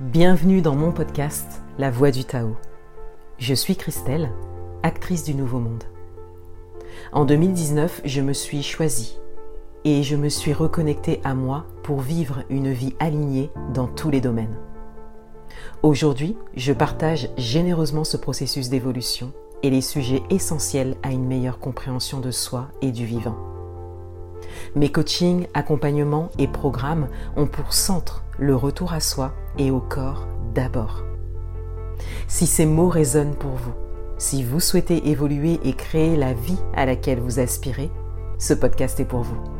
Bienvenue dans mon podcast La Voix du Tao. Je suis Christelle, actrice du Nouveau Monde. En 2019, je me suis choisie et je me suis reconnectée à moi pour vivre une vie alignée dans tous les domaines. Aujourd'hui, je partage généreusement ce processus d'évolution et les sujets essentiels à une meilleure compréhension de soi et du vivant. Mes coachings, accompagnements et programmes ont pour centre le retour à soi et au corps d'abord. Si ces mots résonnent pour vous, si vous souhaitez évoluer et créer la vie à laquelle vous aspirez, ce podcast est pour vous.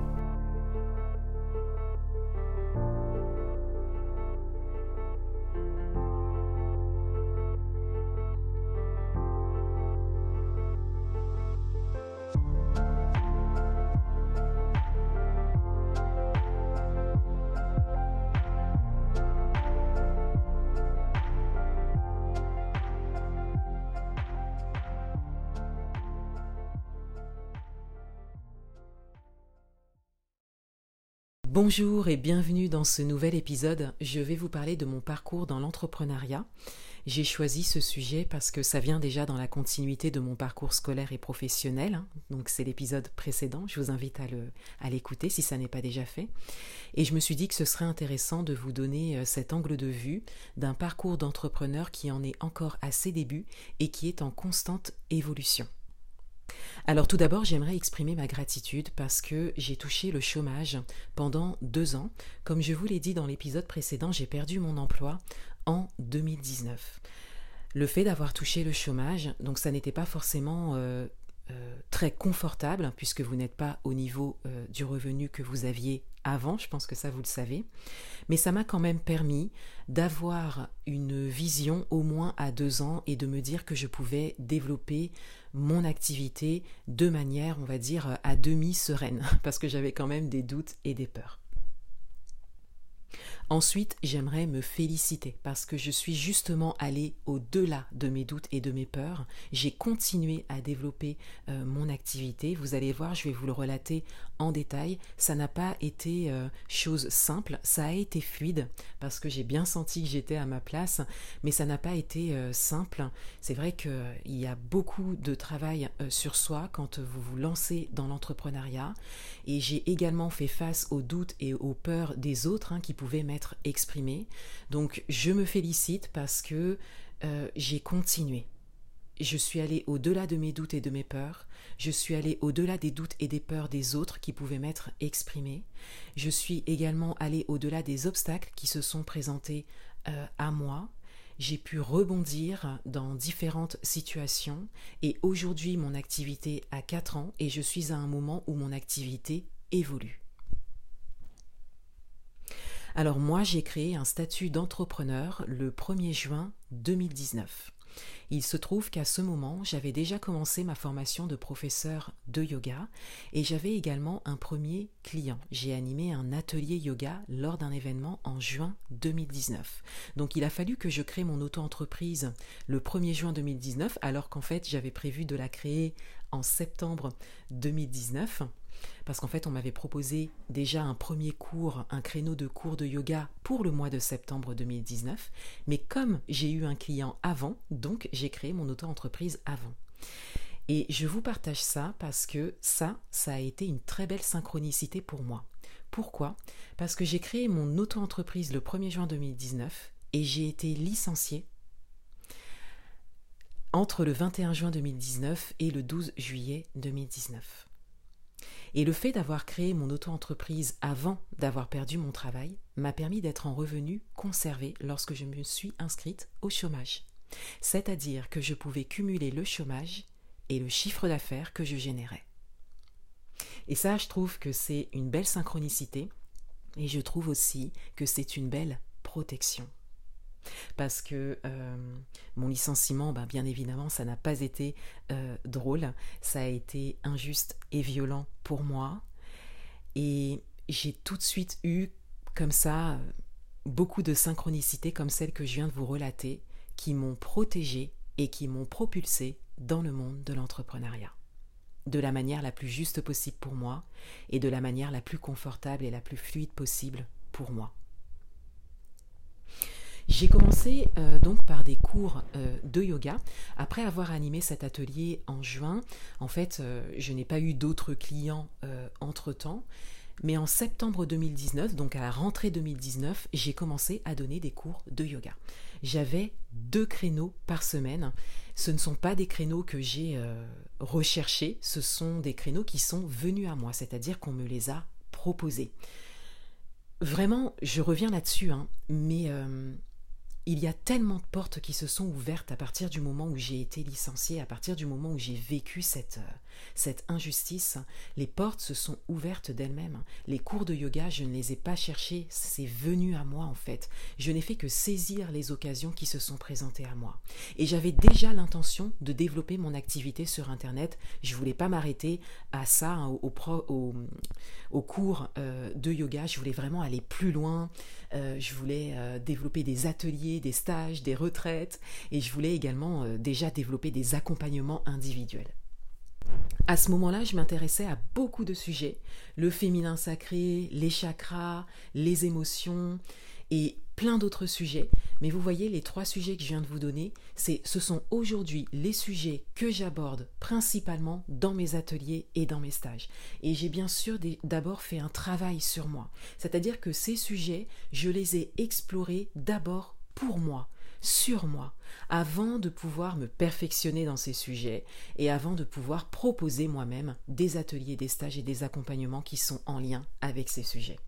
Bonjour et bienvenue dans ce nouvel épisode. Je vais vous parler de mon parcours dans l'entrepreneuriat. J'ai choisi ce sujet parce que ça vient déjà dans la continuité de mon parcours scolaire et professionnel. Hein. Donc c'est l'épisode précédent. Je vous invite à l'écouter si ça n'est pas déjà fait. Et je me suis dit que ce serait intéressant de vous donner euh, cet angle de vue d'un parcours d'entrepreneur qui en est encore à ses débuts et qui est en constante évolution. Alors tout d'abord, j'aimerais exprimer ma gratitude parce que j'ai touché le chômage pendant deux ans. Comme je vous l'ai dit dans l'épisode précédent, j'ai perdu mon emploi en 2019. Le fait d'avoir touché le chômage, donc ça n'était pas forcément euh, euh, très confortable puisque vous n'êtes pas au niveau euh, du revenu que vous aviez avant, je pense que ça vous le savez, mais ça m'a quand même permis d'avoir une vision au moins à deux ans et de me dire que je pouvais développer mon activité de manière, on va dire, à demi sereine, parce que j'avais quand même des doutes et des peurs. Ensuite, j'aimerais me féliciter parce que je suis justement allée au-delà de mes doutes et de mes peurs. J'ai continué à développer euh, mon activité. Vous allez voir, je vais vous le relater en détail. Ça n'a pas été euh, chose simple, ça a été fluide parce que j'ai bien senti que j'étais à ma place, mais ça n'a pas été euh, simple. C'est vrai qu'il y a beaucoup de travail sur soi quand vous vous lancez dans l'entrepreneuriat et j'ai également fait face aux doutes et aux peurs des autres hein, qui pouvaient mettre exprimé. Donc je me félicite parce que euh, j'ai continué. Je suis allée au-delà de mes doutes et de mes peurs. Je suis allée au-delà des doutes et des peurs des autres qui pouvaient m'être exprimés. Je suis également allée au-delà des obstacles qui se sont présentés euh, à moi. J'ai pu rebondir dans différentes situations et aujourd'hui mon activité a 4 ans et je suis à un moment où mon activité évolue. Alors moi, j'ai créé un statut d'entrepreneur le 1er juin 2019. Il se trouve qu'à ce moment, j'avais déjà commencé ma formation de professeur de yoga et j'avais également un premier client. J'ai animé un atelier yoga lors d'un événement en juin 2019. Donc il a fallu que je crée mon auto-entreprise le 1er juin 2019 alors qu'en fait j'avais prévu de la créer en septembre 2019 parce qu'en fait on m'avait proposé déjà un premier cours, un créneau de cours de yoga pour le mois de septembre 2019, mais comme j'ai eu un client avant, donc j'ai créé mon auto-entreprise avant. Et je vous partage ça parce que ça, ça a été une très belle synchronicité pour moi. Pourquoi? Parce que j'ai créé mon auto-entreprise le 1er juin 2019 et j'ai été licenciée entre le 21 juin 2019 et le 12 juillet 2019. Et le fait d'avoir créé mon auto-entreprise avant d'avoir perdu mon travail m'a permis d'être en revenu conservé lorsque je me suis inscrite au chômage. C'est-à-dire que je pouvais cumuler le chômage et le chiffre d'affaires que je générais. Et ça, je trouve que c'est une belle synchronicité et je trouve aussi que c'est une belle protection parce que euh, mon licenciement, ben, bien évidemment, ça n'a pas été euh, drôle, ça a été injuste et violent pour moi, et j'ai tout de suite eu comme ça beaucoup de synchronicités comme celle que je viens de vous relater, qui m'ont protégé et qui m'ont propulsé dans le monde de l'entrepreneuriat. De la manière la plus juste possible pour moi et de la manière la plus confortable et la plus fluide possible pour moi. J'ai commencé euh, donc par des cours euh, de yoga. Après avoir animé cet atelier en juin, en fait, euh, je n'ai pas eu d'autres clients entre-temps. Mais en septembre 2019, donc à la rentrée 2019, j'ai commencé à donner des cours de yoga. J'avais deux créneaux par semaine. Ce ne sont pas des créneaux que j'ai recherchés, ce sont des créneaux qui sont venus à moi, c'est-à-dire qu'on me les a proposés. Vraiment, je reviens là-dessus, hein, mais il y a tellement de portes qui se sont ouvertes à partir du moment où j'ai été licenciée, à partir du moment où j'ai vécu cette, euh, cette injustice. Les portes se sont ouvertes d'elles-mêmes. Les cours de yoga, je ne les ai pas cherchés, c'est venu à moi en fait. Je n'ai fait que saisir les occasions qui se sont présentées à moi. Et j'avais déjà l'intention de développer mon activité sur Internet. Je voulais pas m'arrêter à ça, hein, au, cours euh, de yoga. Je voulais vraiment aller plus loin. Euh, je voulais développer des ateliers des stages, des retraites, et je voulais également euh, déjà développer des accompagnements individuels. À ce moment-là, je m'intéressais à beaucoup de sujets, le féminin sacré, les chakras, les émotions et plein d'autres sujets. Mais vous voyez, les trois sujets que je viens de vous donner, c'est, ce sont aujourd'hui les sujets que j'aborde principalement dans mes ateliers et dans mes stages. Et j'ai bien sûr d'abord fait un travail sur moi. C'est-à-dire que ces sujets, je les ai explorés d'abord pour moi, sur moi, avant de pouvoir me perfectionner dans ces sujets et avant de pouvoir proposer moi-même des ateliers, des stages et des accompagnements qui sont en lien avec ces sujets.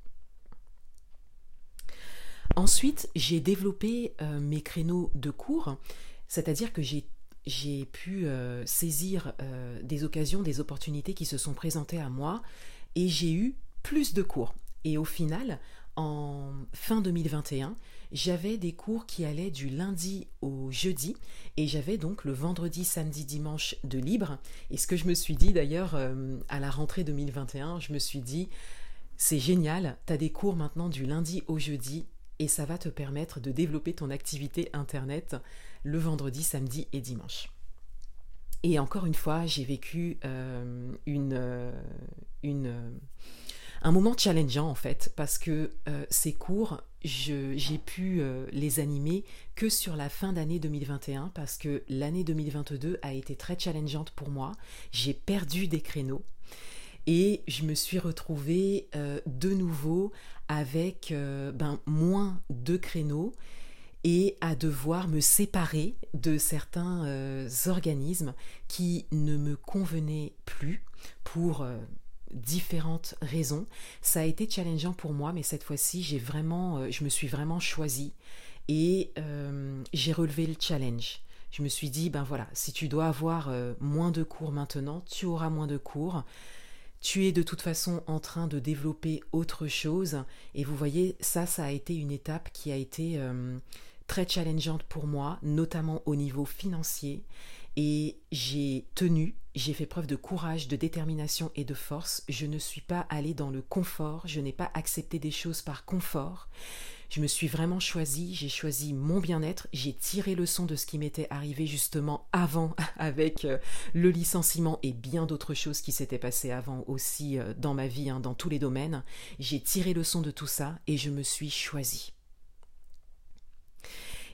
Ensuite, j'ai développé euh, mes créneaux de cours, c'est-à-dire que j'ai j'ai pu euh, saisir euh, des occasions, des opportunités qui se sont présentées à moi et j'ai eu plus de cours. Et au final, en fin 2021, j'avais des cours qui allaient du lundi au jeudi et j'avais donc le vendredi, samedi, dimanche de libre. Et ce que je me suis dit d'ailleurs à la rentrée 2021, je me suis dit, c'est génial, tu as des cours maintenant du lundi au jeudi et ça va te permettre de développer ton activité Internet le vendredi, samedi et dimanche. Et encore une fois, j'ai vécu euh, une, euh, une un moment challengeant en fait, parce que euh, ces cours, j'ai pu euh, les animer que sur la fin d'année 2021, parce que l'année 2022 a été très challengeante pour moi. J'ai perdu des créneaux et je me suis retrouvée euh, de nouveau avec ben, moins de créneaux et à devoir me séparer de certains organismes qui ne me convenaient plus pour différentes raisons. Ça a été challengeant pour moi, mais cette fois-ci, j'ai vraiment, euh, je me suis vraiment choisie et euh, j'ai relevé le challenge. Je me suis dit, ben voilà, si tu dois avoir euh, moins de cours maintenant, tu auras moins de cours. Tu es de toute façon en train de développer autre chose. Et vous voyez, ça, ça a été une étape qui a été très challengeante pour moi, notamment au niveau financier. Et j'ai tenu, j'ai fait preuve de courage, de détermination et de force. Je ne suis pas allée dans le confort, je n'ai pas accepté des choses par confort. Je me suis vraiment choisie, j'ai choisi mon bien-être, j'ai tiré le son de ce qui m'était arrivé justement avant avec euh, le licenciement et bien d'autres choses qui s'étaient passées avant aussi euh, dans ma vie, hein, dans tous les domaines. J'ai tiré le son de tout ça et je me suis choisie.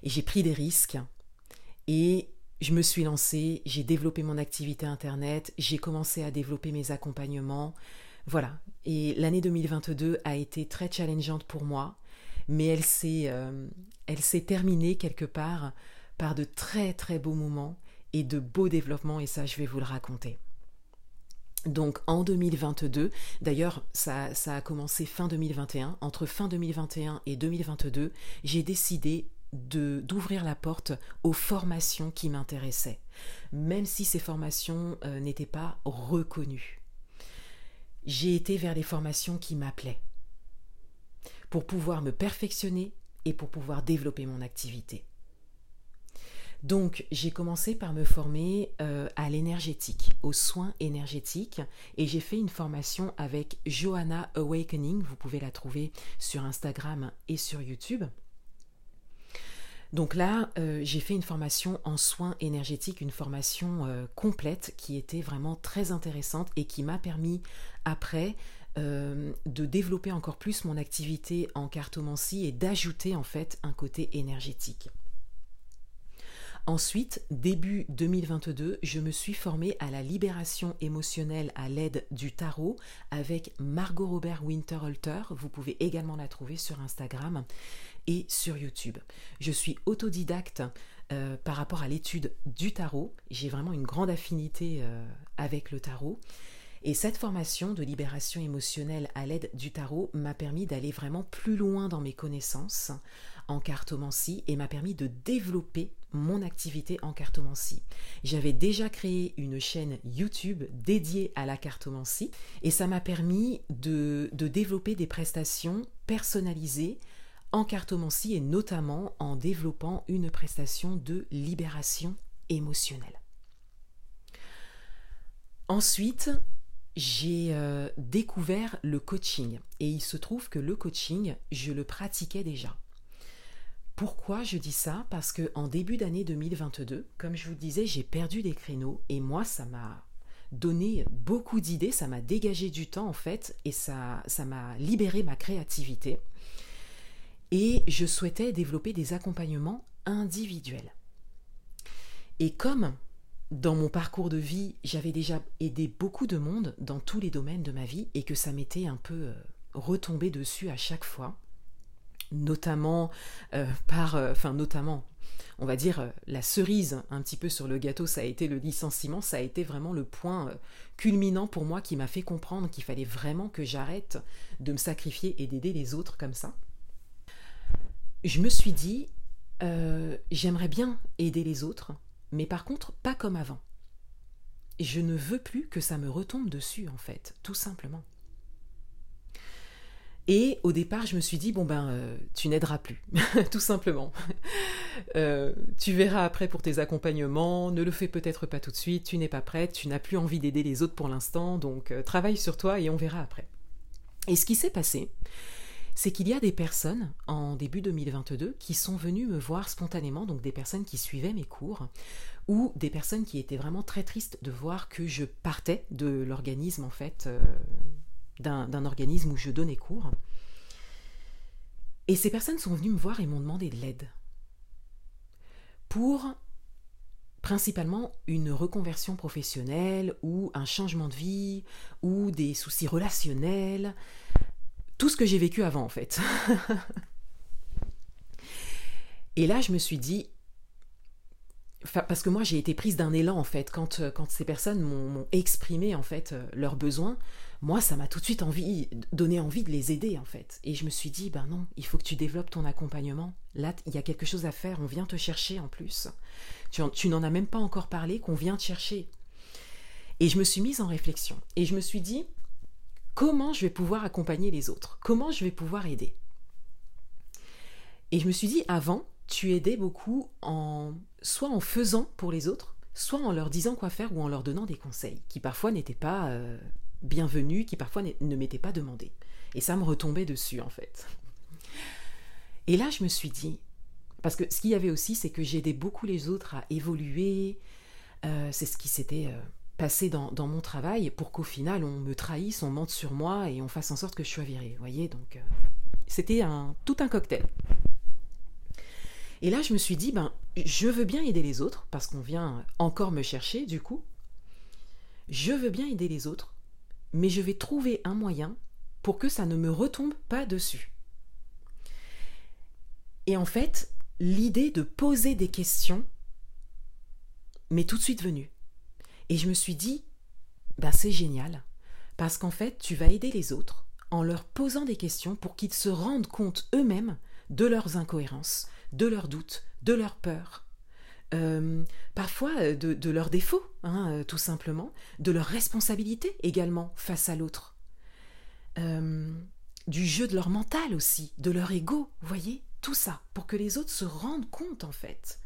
Et j'ai pris des risques et je me suis lancée, j'ai développé mon activité Internet, j'ai commencé à développer mes accompagnements. Voilà. Et l'année 2022 a été très challengeante pour moi, mais elle s'est, euh, elle s'est terminée quelque part par de très très beaux moments et de beaux développements, et ça je vais vous le raconter. Donc en 2022, d'ailleurs ça, a commencé fin 2021, entre fin 2021 et 2022, j'ai décidé d'ouvrir la porte aux formations qui m'intéressaient, même si ces formations euh, n'étaient pas reconnues. J'ai été vers les formations qui m'appelaient pour pouvoir me perfectionner et pour pouvoir développer mon activité. Donc j'ai commencé par me former euh, à l'énergétique, aux soins énergétiques, et j'ai fait une formation avec Johanna Awakening, vous pouvez la trouver sur Instagram et sur YouTube. Donc là, euh, j'ai fait une formation en soins énergétiques, une formation euh, complète qui était vraiment très intéressante et qui m'a permis après euh, de développer encore plus mon activité en cartomancie et d'ajouter en fait un côté énergétique. Ensuite, début 2022, je me suis formée à la libération émotionnelle à l'aide du tarot avec Margot Robert Winterhalter. Vous pouvez également la trouver sur Instagram et sur YouTube. Je suis autodidacte euh, par rapport à l'étude du tarot. J'ai vraiment une grande affinité euh, avec le tarot. Et cette formation de libération émotionnelle à l'aide du tarot m'a permis d'aller vraiment plus loin dans mes connaissances en cartomancie et m'a permis de développer mon activité en cartomancie. J'avais déjà créé une chaîne YouTube dédiée à la cartomancie et ça m'a permis de, de développer des prestations personnalisées en cartomancie et notamment en développant une prestation de libération émotionnelle. Ensuite, j'ai euh, découvert le coaching et il se trouve que le coaching, je le pratiquais déjà. Pourquoi je dis ça? Parce que en début d'année 2022, comme je vous disais, j'ai perdu des créneaux et moi ça m'a donné beaucoup d'idées, ça m'a dégagé du temps en fait et ça ça m'a libéré ma créativité. Et je souhaitais développer des accompagnements individuels. Et comme dans mon parcours de vie, j'avais déjà aidé beaucoup de monde dans tous les domaines de ma vie et que ça m'était un peu euh, retombé dessus à chaque fois, notamment euh, par, euh, enfin notamment, on va dire la cerise un petit peu sur le gâteau, ça a été le licenciement, ça a été vraiment le point culminant pour moi qui m'a fait comprendre qu'il fallait vraiment que j'arrête de me sacrifier et d'aider les autres comme ça. Je me suis dit, j'aimerais bien aider les autres, mais par contre pas comme avant. Je ne veux plus que ça me retombe dessus en fait, tout simplement. Et au départ, je me suis dit, bon ben, euh, tu n'aideras plus, tout simplement. Euh, tu verras après pour tes accompagnements, ne le fais peut-être pas tout de suite, tu n'es pas prête, tu n'as plus envie d'aider les autres pour l'instant, donc euh, travaille sur toi et on verra après. Et ce qui s'est passé, c'est qu'il y a des personnes en début 2022 qui sont venues me voir spontanément, donc des personnes qui suivaient mes cours, ou des personnes qui étaient vraiment très tristes de voir que je partais de l'organisme en fait d'un organisme où je donnais cours. Et ces personnes sont venues me voir et m'ont demandé de l'aide pour principalement une reconversion professionnelle ou un changement de vie ou des soucis relationnels, tout ce que j'ai vécu avant en fait. et là, je me suis dit, parce que moi j'ai été prise d'un élan en fait quand, euh, quand ces personnes m'ont exprimé en fait euh, leurs besoins moi ça m'a tout de suite envie donné envie de les aider en fait. Et je me suis dit ben non il faut que tu développes ton accompagnement. Là il y a quelque chose à faire on vient te chercher en plus. Tu, tu n'en as même pas encore parlé qu'on vient te chercher. Et je me suis mise en réflexion. Et je me suis dit comment je vais pouvoir accompagner les autres? Comment je vais pouvoir aider? Et je me suis dit avant tu aidais beaucoup en soit en faisant pour les autres, soit en leur disant quoi faire ou en leur donnant des conseils, qui parfois n'étaient pas euh, bienvenus, qui parfois ne m'étaient pas demandés. Et ça me retombait dessus en fait. Et là, je me suis dit, parce que ce qu'il y avait aussi, c'est que j'aidais beaucoup les autres à évoluer. Euh, c'est ce qui s'était euh, passé dans, mon travail pour qu'au final, on me trahisse, on mente sur moi et on fasse en sorte que je sois virée. Voyez, donc c'était un, tout un cocktail. Et là, je me suis dit, ben, je veux bien aider les autres, parce qu'on vient encore me chercher, du coup. Je veux bien aider les autres, mais je vais trouver un moyen pour que ça ne me retombe pas dessus. Et en fait, l'idée de poser des questions m'est tout de suite venue. Et je me suis dit, ben c'est génial, parce qu'en fait, tu vas aider les autres en leur posant des questions pour qu'ils se rendent compte eux-mêmes de leurs incohérences, de leurs doutes, de leurs peurs, euh, parfois euh, de, leurs défauts, hein, euh, tout simplement, de leurs responsabilités également face à l'autre, du jeu de leur mental aussi, de leur ego, voyez, tout ça, pour que les autres se rendent compte en fait,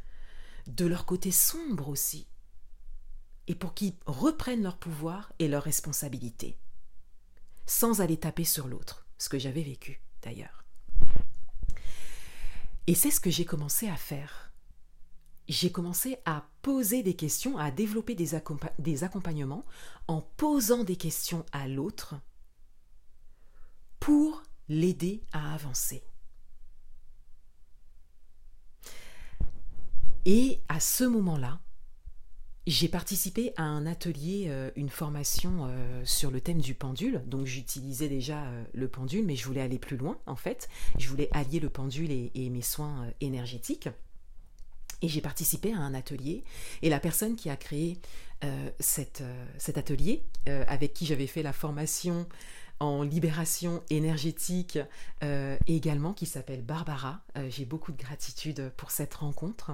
de leur côté sombre aussi, et pour qu'ils reprennent leur pouvoir et leur responsabilité, sans aller taper sur l'autre, ce que j'avais vécu d'ailleurs. Et c'est ce que j'ai commencé à faire. J'ai commencé à poser des questions, à développer des, accompagnements en posant des questions à l'autre pour l'aider à avancer. Et à ce moment-là, j'ai participé à un atelier, euh, une formation euh, sur le thème du pendule. Donc j'utilisais déjà euh, le pendule, mais je voulais aller plus loin en fait. Je voulais allier le pendule et, mes soins énergétiques. Et j'ai participé à un atelier. Et la personne qui a créé cet atelier, avec qui j'avais fait la formation en libération énergétique également, qui s'appelle Barbara, j'ai beaucoup de gratitude pour cette rencontre.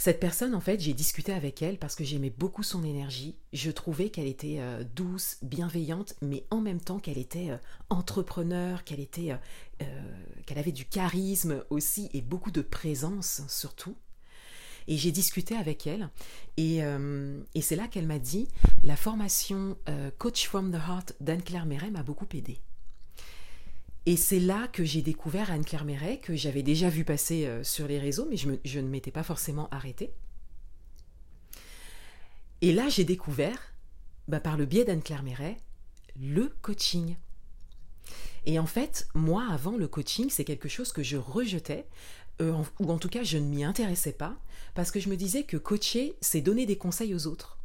Cette personne, en fait, j'ai discuté avec elle parce que j'aimais beaucoup son énergie. Je trouvais qu'elle était euh, douce, bienveillante, mais en même temps qu'elle était euh, entrepreneur, qu'elle était, euh, qu'elle avait du charisme aussi et beaucoup de présence surtout. Et j'ai discuté avec elle et, c'est là qu'elle m'a dit la formation Coach from the Heart d'Anne-Claire Méret m'a beaucoup aidée. Et c'est là que j'ai découvert Anne-Claire Méret, que j'avais déjà vu passer euh, sur les réseaux, mais je, ne m'étais pas forcément arrêtée. Et là, j'ai découvert, bah, par le biais d'Anne-Claire Méret, le coaching. Et en fait, moi, avant le coaching, c'est quelque chose que je rejetais, euh, ou en tout cas, je ne m'y intéressais pas, parce que je me disais que coacher, c'est donner des conseils aux autres.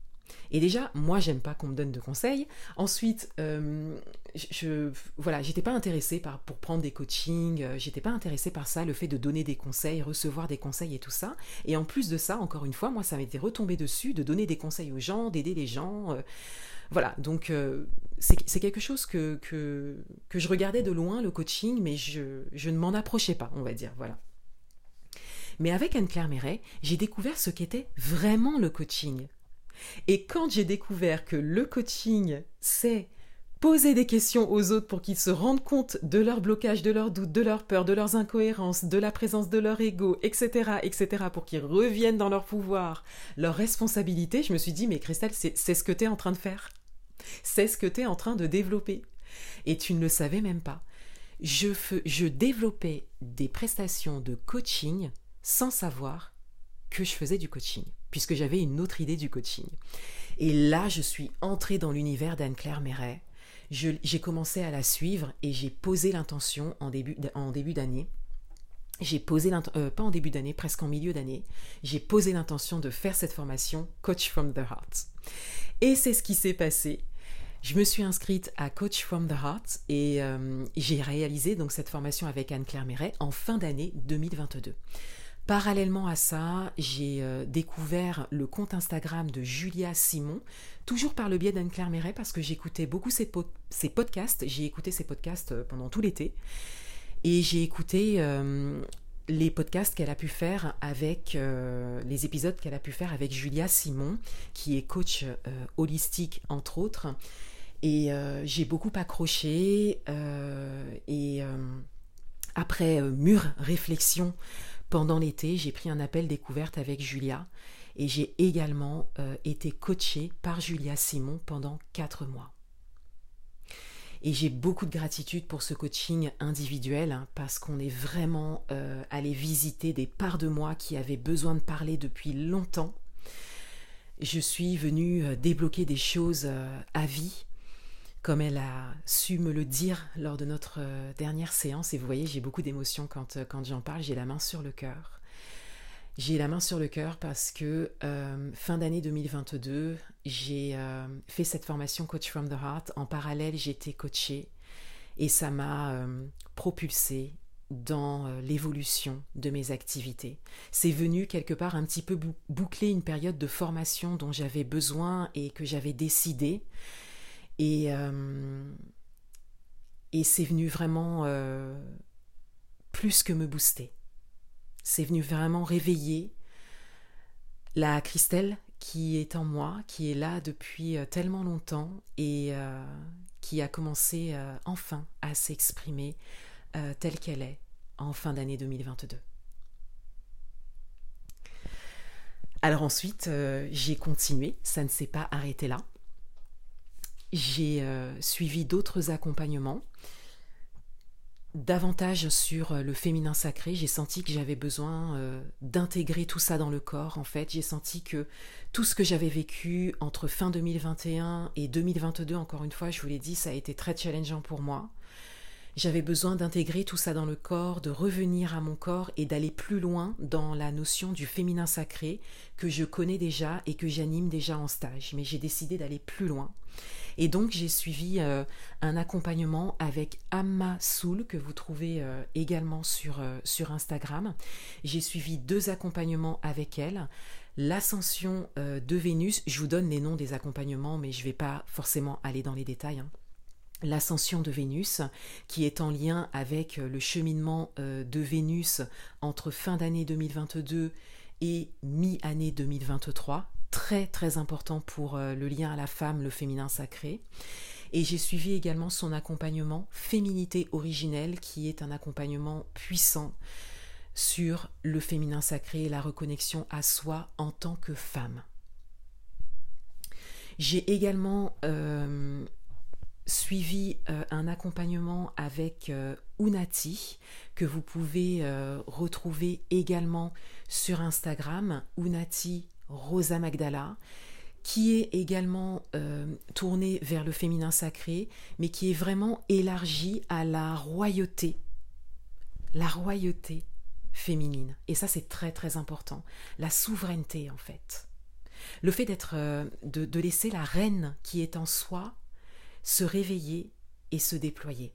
Et déjà, moi, j'aime pas qu'on me donne de conseils. Ensuite, euh, je, voilà, j'étais pas intéressée par, pour prendre des coachings, euh, j'étais pas intéressée par ça, le fait de donner des conseils, recevoir des conseils et tout ça. Et en plus de ça, encore une fois, moi, ça m'était retombé dessus de donner des conseils aux gens, d'aider les gens. Euh, voilà, donc c'est quelque chose que, que, je regardais de loin, le coaching, mais je, je ne m'en approchais pas, on va dire, voilà. Mais avec Anne-Claire Méret, j'ai découvert ce qu'était vraiment le coaching. Et quand j'ai découvert que le coaching, c'est poser des questions aux autres pour qu'ils se rendent compte de leurs blocages, de leurs doutes, de leurs peurs, de leurs incohérences, de la présence de leur ego, etc., etc., pour qu'ils reviennent dans leur pouvoir, leur responsabilité, je me suis dit, mais Christelle, c'est ce que tu es en train de faire. C'est ce que tu es en train de développer. Et tu ne le savais même pas. Je, je développais des prestations de coaching sans savoir que je faisais du coaching puisque j'avais une autre idée du coaching. Et là, je suis entrée dans l'univers d'Anne-Claire Méret. J'ai commencé à la suivre et j'ai posé l'intention en début, d'année. J'ai posé euh, pas en début d'année, presque en milieu d'année, j'ai posé l'intention de faire cette formation Coach from the Heart. Et c'est ce qui s'est passé. Je me suis inscrite à Coach from the Heart et euh, j'ai réalisé donc cette formation avec Anne-Claire Méret en fin d'année 2022. Parallèlement à ça, j'ai euh, découvert le compte Instagram de Julia Simon, toujours par le biais d'Anne-Claire Méret, parce que j'écoutais beaucoup ses, podcasts. J'ai écouté ses podcasts euh, pendant tout l'été. Et j'ai écouté euh, les podcasts qu'elle a pu faire avec les épisodes qu'elle a pu faire avec Julia Simon, qui est coach holistique entre autres. Et j'ai beaucoup accroché. et après mûre réflexion, pendant l'été, j'ai pris un appel découverte avec Julia et j'ai également euh, été coachée par Julia Simon pendant quatre mois. Et j'ai beaucoup de gratitude pour ce coaching individuel hein, parce qu'on est vraiment euh, allé visiter des parts de moi qui avaient besoin de parler depuis longtemps. Je suis venue euh, débloquer des choses à vie comme elle a su me le dire lors de notre euh, dernière séance. Et vous voyez, j'ai beaucoup d'émotions quand, euh, quand j'en parle, j'ai la main sur le cœur. J'ai la main sur le cœur parce que euh, fin d'année 2022, j'ai fait cette formation Coach from the Heart. En parallèle, été coachée et ça m'a propulsée dans l'évolution de mes activités. C'est venu quelque part un petit peu boucler une période de formation dont j'avais besoin et que j'avais décidé et, euh, et c'est venu vraiment euh, plus que me booster. C'est venu vraiment réveiller la Christelle qui est en moi, qui est là depuis euh, tellement longtemps et qui a commencé enfin à s'exprimer telle qu'elle est en fin d'année 2022. Alors ensuite, j'ai continué, ça ne s'est pas arrêté là. J'ai euh, suivi d'autres accompagnements. davantage sur le féminin sacré. J'ai senti que j'avais besoin d'intégrer tout ça dans le corps. En fait, j'ai senti que tout ce que j'avais vécu entre fin 2021 et 2022, encore une fois, je vous l'ai dit, ça a été très challengeant pour moi. J'avais besoin d'intégrer tout ça dans le corps, de revenir à mon corps et d'aller plus loin dans la notion du féminin sacré que je connais déjà et que j'anime déjà en stage. Mais j'ai décidé d'aller plus loin. Et donc j'ai suivi euh, un accompagnement avec Amma Soul que vous trouvez euh, également sur, euh, sur Instagram. J'ai suivi deux accompagnements avec elle. L'ascension de Vénus, je vous donne les noms des accompagnements, mais je ne vais pas forcément aller dans les détails. Hein l'ascension de Vénus, qui est en lien avec euh, le cheminement euh, de Vénus entre fin d'année 2022 et mi-année 2023, très très important pour euh, le lien à la femme, le féminin sacré. Et j'ai suivi également son accompagnement Féminité originelle, qui est un accompagnement puissant sur le féminin sacré et la reconnexion à soi en tant que femme. J'ai également suivi euh, un accompagnement avec euh, Unati que vous pouvez euh, retrouver également sur Instagram, Unati Rosa Magdala, qui est également tourné vers le féminin sacré, mais qui est vraiment élargi à la royauté, la royauté féminine. Et ça, c'est très très important. La souveraineté, en fait. Le fait d'être, de laisser la reine qui est en soi se réveiller et se déployer.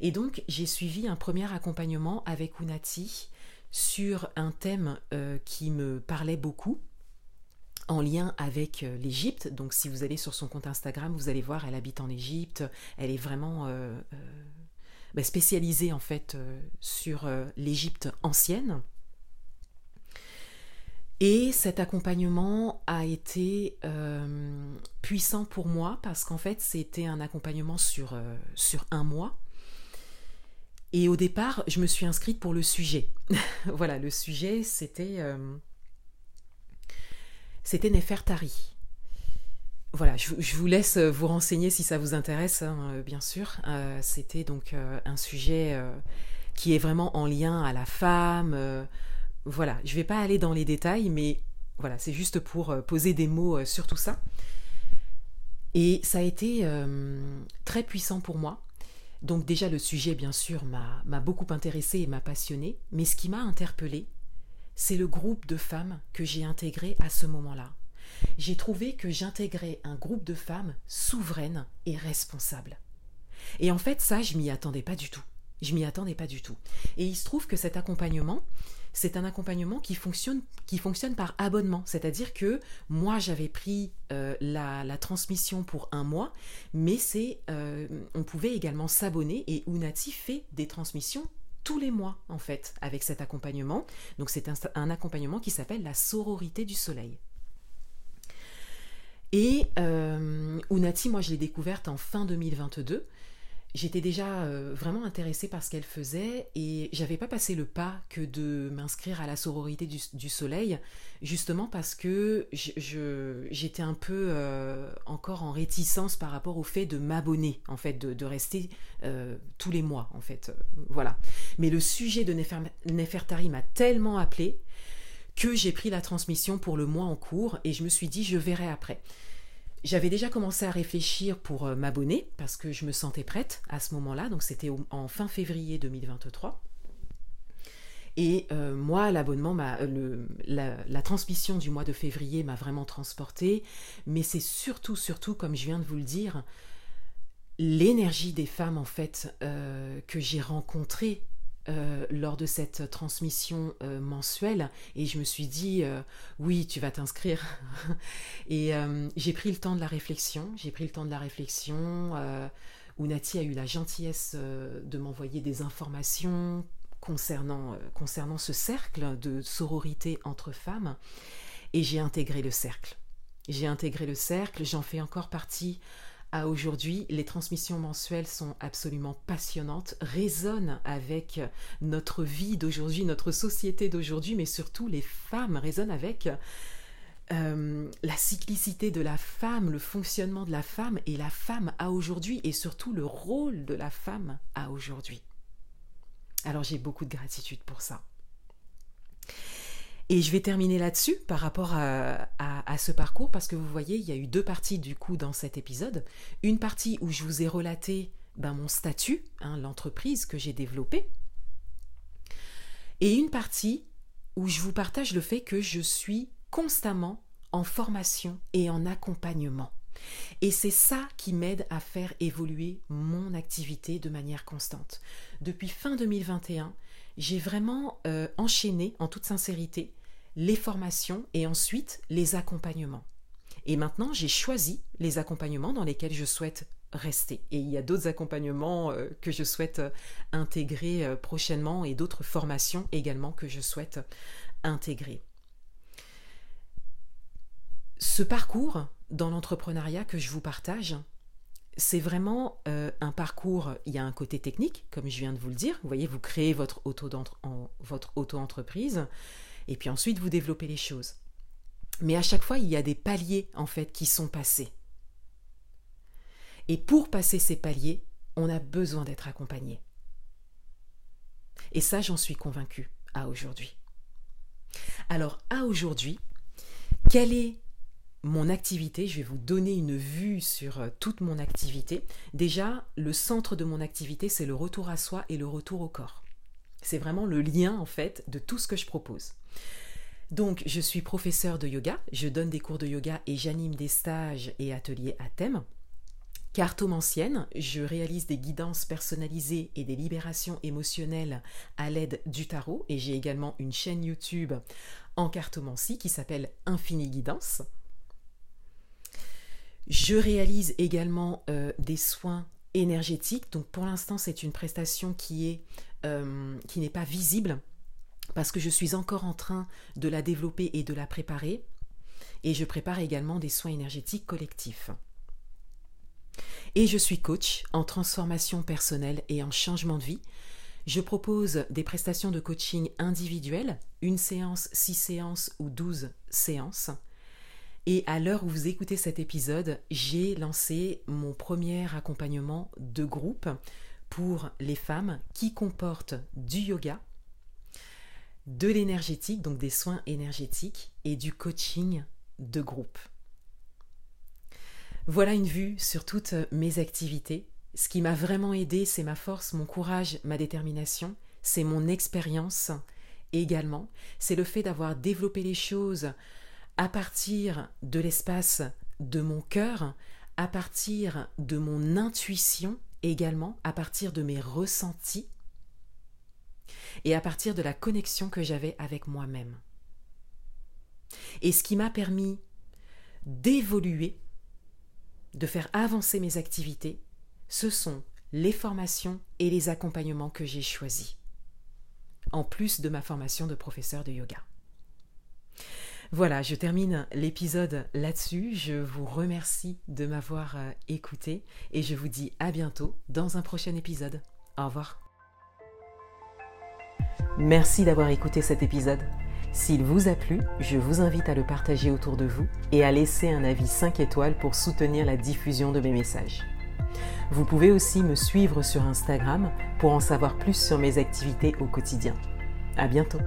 Et donc j'ai suivi un premier accompagnement avec Unati sur un thème euh, qui me parlait beaucoup en lien avec euh, l'Égypte. Donc si vous allez sur son compte Instagram, vous allez voir, elle habite en Égypte, elle est vraiment euh, bah, spécialisée en fait sur l'Égypte ancienne. Et cet accompagnement a été euh, puissant pour moi parce qu'en fait c'était un accompagnement sur, euh, sur un mois. Et au départ, je me suis inscrite pour le sujet. voilà, le sujet c'était euh, Nefertari. Voilà, je, vous laisse vous renseigner si ça vous intéresse, hein, bien sûr. c'était donc un sujet qui est vraiment en lien à la femme voilà, je ne vais pas aller dans les détails, mais voilà, c'est juste pour euh, poser des mots euh, sur tout ça. Et ça a été euh, très puissant pour moi. Donc déjà le sujet, bien sûr, m'a beaucoup intéressé et m'a passionné, mais ce qui m'a interpellé, c'est le groupe de femmes que j'ai intégré à ce moment-là. J'ai trouvé que j'intégrais un groupe de femmes souveraines et responsables. Et en fait, ça, je m'y attendais pas du tout. Je m'y attendais pas du tout. Et il se trouve que cet accompagnement, c'est un accompagnement qui fonctionne, qui fonctionne par abonnement. C'est-à-dire que moi, j'avais pris euh, la, transmission pour un mois, mais c'est, euh, on pouvait également s'abonner et Unati fait des transmissions tous les mois, en fait, avec cet accompagnement. Donc, c'est un, accompagnement qui s'appelle la sororité du soleil. Et euh, Unati, moi, je l'ai découverte en fin 2022 j'étais déjà euh, vraiment intéressée par ce qu'elle faisait et j'avais pas passé le pas que de m'inscrire à la sororité du, soleil, justement parce que j'étais un peu euh, encore en réticence par rapport au fait de m'abonner, en fait, de, rester euh, tous les mois, en fait. voilà. Mais le sujet de Nefertari m'a tellement appelé que j'ai pris la transmission pour le mois en cours et je me suis dit je verrai après. J'avais déjà commencé à réfléchir pour euh, m'abonner parce que je me sentais prête à ce moment-là, donc c'était en fin février 2023. Et euh, moi, l'abonnement, euh, la, transmission du mois de février m'a vraiment transportée, mais c'est surtout, surtout, comme je viens de vous le dire, l'énergie des femmes en fait que j'ai rencontrées euh, lors de cette transmission euh, mensuelle et je me suis dit euh, oui tu vas t'inscrire. Et j'ai pris le temps de la réflexion j'ai pris le temps de la réflexion où Nati a eu la gentillesse de m'envoyer des informations concernant, concernant ce cercle de sororité entre femmes et j'ai intégré le cercle. J'ai intégré le cercle j'en fais encore partie à aujourd'hui. Les transmissions mensuelles sont absolument passionnantes, résonnent avec notre vie d'aujourd'hui, notre société d'aujourd'hui, mais surtout les femmes résonnent avec euh, la cyclicité de la femme, le fonctionnement de la femme et la femme à aujourd'hui et surtout le rôle de la femme à aujourd'hui. Alors j'ai beaucoup de gratitude pour ça. Et je vais terminer là-dessus par rapport à, ce parcours parce que vous voyez, il y a eu deux parties du coup dans cet épisode. Une partie où je vous ai relaté ben, mon statut, hein, l'entreprise que j'ai développée. Et une partie où je vous partage le fait que je suis constamment en formation et en accompagnement. Et c'est ça qui m'aide à faire évoluer mon activité de manière constante. Depuis fin 2021, j'ai vraiment euh, enchaîné, en toute sincérité, les formations et ensuite les accompagnements. Et maintenant, j'ai choisi les accompagnements dans lesquels je souhaite rester. Et il y a d'autres accompagnements euh, que je souhaite euh, intégrer euh, prochainement et d'autres formations également que je souhaite intégrer. Ce parcours dans l'entrepreneuriat que je vous partage, c'est vraiment un parcours, il y a un côté technique, comme je viens de vous le dire. Vous voyez, vous créez votre auto-entreprise, et puis ensuite vous développez les choses. Mais à chaque fois, il y a des paliers en fait qui sont passés. Et pour passer ces paliers, on a besoin d'être accompagné. Et ça, j'en suis convaincue à aujourd'hui. Alors, à aujourd'hui, quelle est mon activité? Je vais vous donner une vue sur euh, toute mon activité. Déjà, le centre de mon activité, c'est le retour à soi et le retour au corps. C'est vraiment le lien, en fait, de tout ce que je propose. Donc, je suis professeur de yoga, je donne des cours de yoga et j'anime des stages et ateliers à thème. Cartomancienne, je réalise des guidances personnalisées et des libérations émotionnelles à l'aide du tarot et j'ai également une chaîne YouTube en cartomancie qui s'appelle Infini Guidance. Je réalise également euh, des soins énergétiques. Donc pour l'instant, c'est une prestation qui est euh, qui n'est pas visible parce que je suis encore en train de la développer et de la préparer. Et je prépare également des soins énergétiques collectifs. Et je suis coach en transformation personnelle et en changement de vie. Je propose des prestations de coaching individuelles, une séance, six séances ou douze séances. Et à l'heure où vous écoutez cet épisode, j'ai lancé mon premier accompagnement de groupe pour les femmes qui comportent du yoga, de l'énergétique, donc des soins énergétiques, et du coaching de groupe. Voilà une vue sur toutes mes activités. Ce qui m'a vraiment aidé, c'est ma force, mon courage, ma détermination, c'est mon expérience également, c'est le fait d'avoir développé les choses à partir de l'espace de mon cœur, à partir de mon intuition également, à partir de mes ressentis et à partir de la connexion que j'avais avec moi-même. Et ce qui m'a permis d'évoluer, de faire avancer mes activités, ce sont les formations et les accompagnements que j'ai choisis, en plus de ma formation de professeur de yoga. Voilà, je termine l'épisode là-dessus. Je vous remercie de m'avoir euh, écouté et je vous dis à bientôt dans un prochain épisode. Au revoir. Merci d'avoir écouté cet épisode. S'il vous a plu, je vous invite à le partager autour de vous et à laisser un avis 5 étoiles pour soutenir la diffusion de mes messages. Vous pouvez aussi me suivre sur Instagram pour en savoir plus sur mes activités au quotidien. À bientôt!